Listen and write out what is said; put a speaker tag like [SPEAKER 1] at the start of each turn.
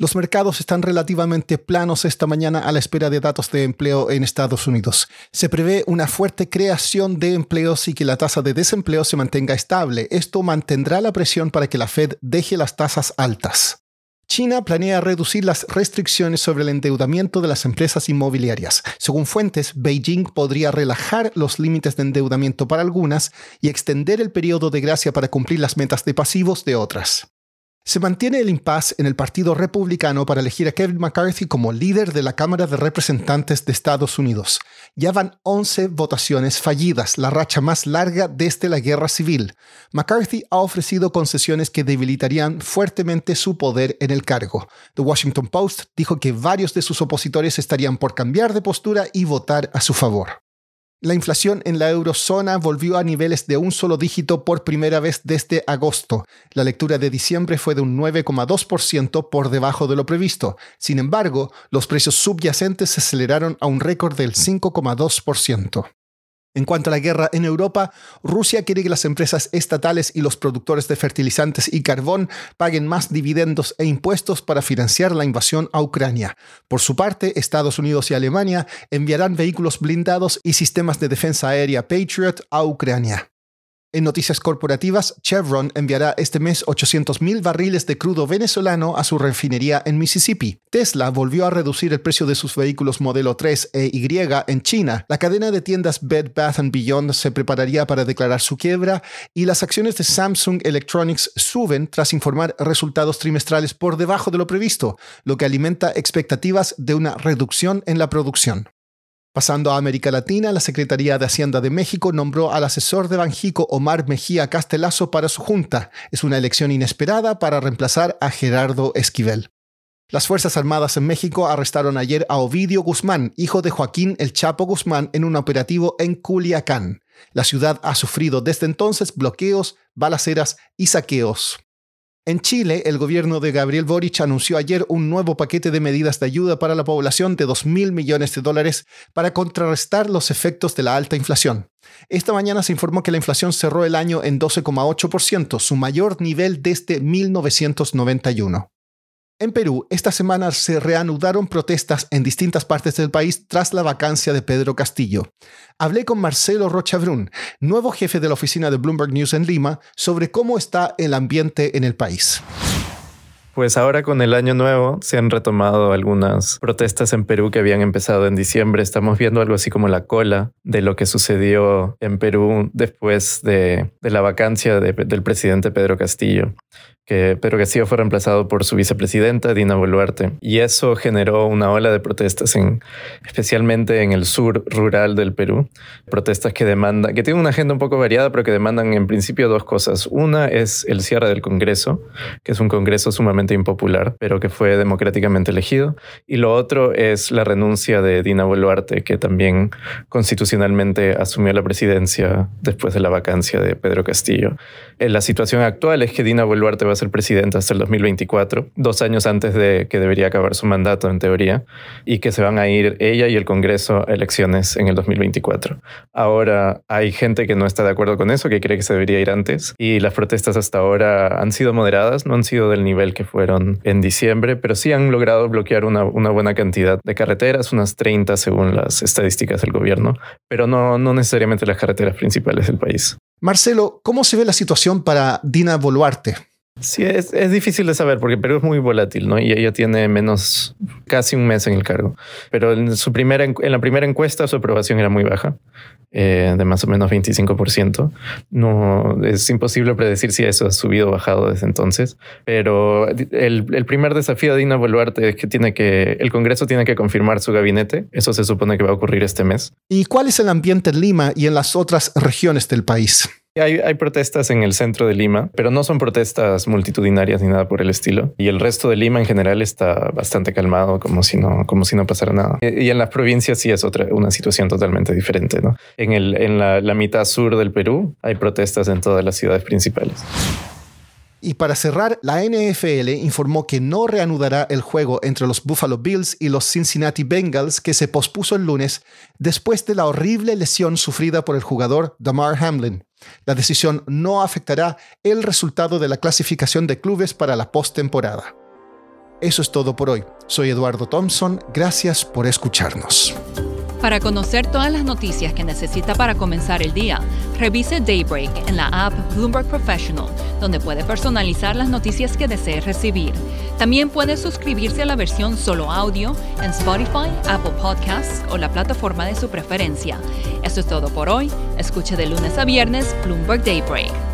[SPEAKER 1] Los mercados están relativamente planos esta mañana a la espera de datos de empleo en Estados Unidos. Se prevé una fuerte creación de empleos y que la tasa de desempleo se mantenga estable. Esto mantendrá la presión para que la Fed deje las tasas altas. China planea reducir las restricciones sobre el endeudamiento de las empresas inmobiliarias. Según fuentes, Beijing podría relajar los límites de endeudamiento para algunas y extender el periodo de gracia para cumplir las metas de pasivos de otras. Se mantiene el impasse en el Partido Republicano para elegir a Kevin McCarthy como líder de la Cámara de Representantes de Estados Unidos. Ya van 11 votaciones fallidas, la racha más larga desde la Guerra Civil. McCarthy ha ofrecido concesiones que debilitarían fuertemente su poder en el cargo. The Washington Post dijo que varios de sus opositores estarían por cambiar de postura y votar a su favor. La inflación en la eurozona volvió a niveles de un solo dígito por primera vez desde agosto. La lectura de diciembre fue de un 9,2% por debajo de lo previsto. Sin embargo, los precios subyacentes se aceleraron a un récord del 5,2%. En cuanto a la guerra en Europa, Rusia quiere que las empresas estatales y los productores de fertilizantes y carbón paguen más dividendos e impuestos para financiar la invasión a Ucrania. Por su parte, Estados Unidos y Alemania enviarán vehículos blindados y sistemas de defensa aérea Patriot a Ucrania. En noticias corporativas, Chevron enviará este mes 800.000 barriles de crudo venezolano a su refinería en Mississippi. Tesla volvió a reducir el precio de sus vehículos modelo 3 e Y en China. La cadena de tiendas Bed Bath Beyond se prepararía para declarar su quiebra y las acciones de Samsung Electronics suben tras informar resultados trimestrales por debajo de lo previsto, lo que alimenta expectativas de una reducción en la producción. Pasando a América Latina, la Secretaría de Hacienda de México nombró al asesor de Banjico Omar Mejía Castelazo para su junta. Es una elección inesperada para reemplazar a Gerardo Esquivel. Las Fuerzas Armadas en México arrestaron ayer a Ovidio Guzmán, hijo de Joaquín El Chapo Guzmán, en un operativo en Culiacán. La ciudad ha sufrido desde entonces bloqueos, balaceras y saqueos. En Chile, el gobierno de Gabriel Boric anunció ayer un nuevo paquete de medidas de ayuda para la población de 2.000 millones de dólares para contrarrestar los efectos de la alta inflación. Esta mañana se informó que la inflación cerró el año en 12,8%, su mayor nivel desde 1991. En Perú, esta semana se reanudaron protestas en distintas partes del país tras la vacancia de Pedro Castillo. Hablé con Marcelo Rochabrún, nuevo jefe de la oficina de Bloomberg News en Lima, sobre cómo está el ambiente en el país.
[SPEAKER 2] Pues ahora con el año nuevo se han retomado algunas protestas en Perú que habían empezado en diciembre. Estamos viendo algo así como la cola de lo que sucedió en Perú después de, la vacancia del presidente Pedro Castillo que Pedro Castillo fue reemplazado por su vicepresidenta, Dina Boluarte. Y eso generó una ola de protestas, en, especialmente en el sur rural del Perú. Protestas que demandan, que tienen una agenda un poco variada, pero que demandan en principio dos cosas. Una es el cierre del Congreso, que es un Congreso sumamente impopular, pero que fue democráticamente elegido. Y lo otro es la renuncia de Dina Boluarte, que también constitucionalmente asumió la presidencia después de la vacancia de Pedro Castillo. Eh, la situación actual es que Dina Boluarte va a ser presidenta hasta el 2024, dos años antes de que debería acabar su mandato en teoría, y que se van a ir ella y el Congreso a elecciones en el 2024. Ahora hay gente que no está de acuerdo con eso, que cree que se debería ir antes, y las protestas hasta ahora han sido moderadas, no han sido del nivel que fueron en diciembre, pero sí han logrado bloquear una, una buena cantidad de carreteras, unas 30 según las estadísticas del gobierno, pero no, no necesariamente las carreteras principales del país.
[SPEAKER 1] Marcelo, ¿cómo se ve la situación para Dina Boluarte?
[SPEAKER 2] Sí, es, es, difícil de saber porque Perú es muy volátil, ¿no? Y ella tiene menos, casi un mes en el cargo. Pero en, su primera, en la primera encuesta su aprobación era muy baja, eh, de más o menos 25%. No, es imposible predecir si eso ha subido o bajado desde entonces. Pero el, el, primer desafío de Dina Boluarte es que tiene que, el Congreso tiene que confirmar su gabinete. Eso se supone que va a ocurrir este mes.
[SPEAKER 1] ¿Y cuál es el ambiente en Lima y en las otras regiones del país?
[SPEAKER 2] Hay, protestas en el centro de Lima, pero no son protestas multitudinarias ni nada por el estilo. Y el resto de Lima en general está bastante calmado, como si no, como si no pasara nada. Y en las provincias sí es otra, una situación totalmente diferente. ¿no? En, el, en la mitad sur del Perú hay protestas en todas las ciudades principales.
[SPEAKER 1] Y para cerrar, la NFL informó que no reanudará el juego entre los Buffalo Bills y los Cincinnati Bengals que se pospuso el lunes después de la horrible lesión sufrida por el jugador Damar Hamlin. La decisión no afectará el resultado de la clasificación de clubes para la postemporada. Eso es todo por hoy. Soy Eduardo Thompson. Gracias por escucharnos.
[SPEAKER 3] Para conocer todas las noticias que necesita para comenzar el día, revise Daybreak en la app Bloomberg Professional, donde puede personalizar las noticias que desee recibir. También puede suscribirse a la versión solo audio en Spotify, Apple Podcasts o la plataforma de su preferencia. Eso es todo por hoy. Escuche de lunes a viernes Bloomberg Daybreak.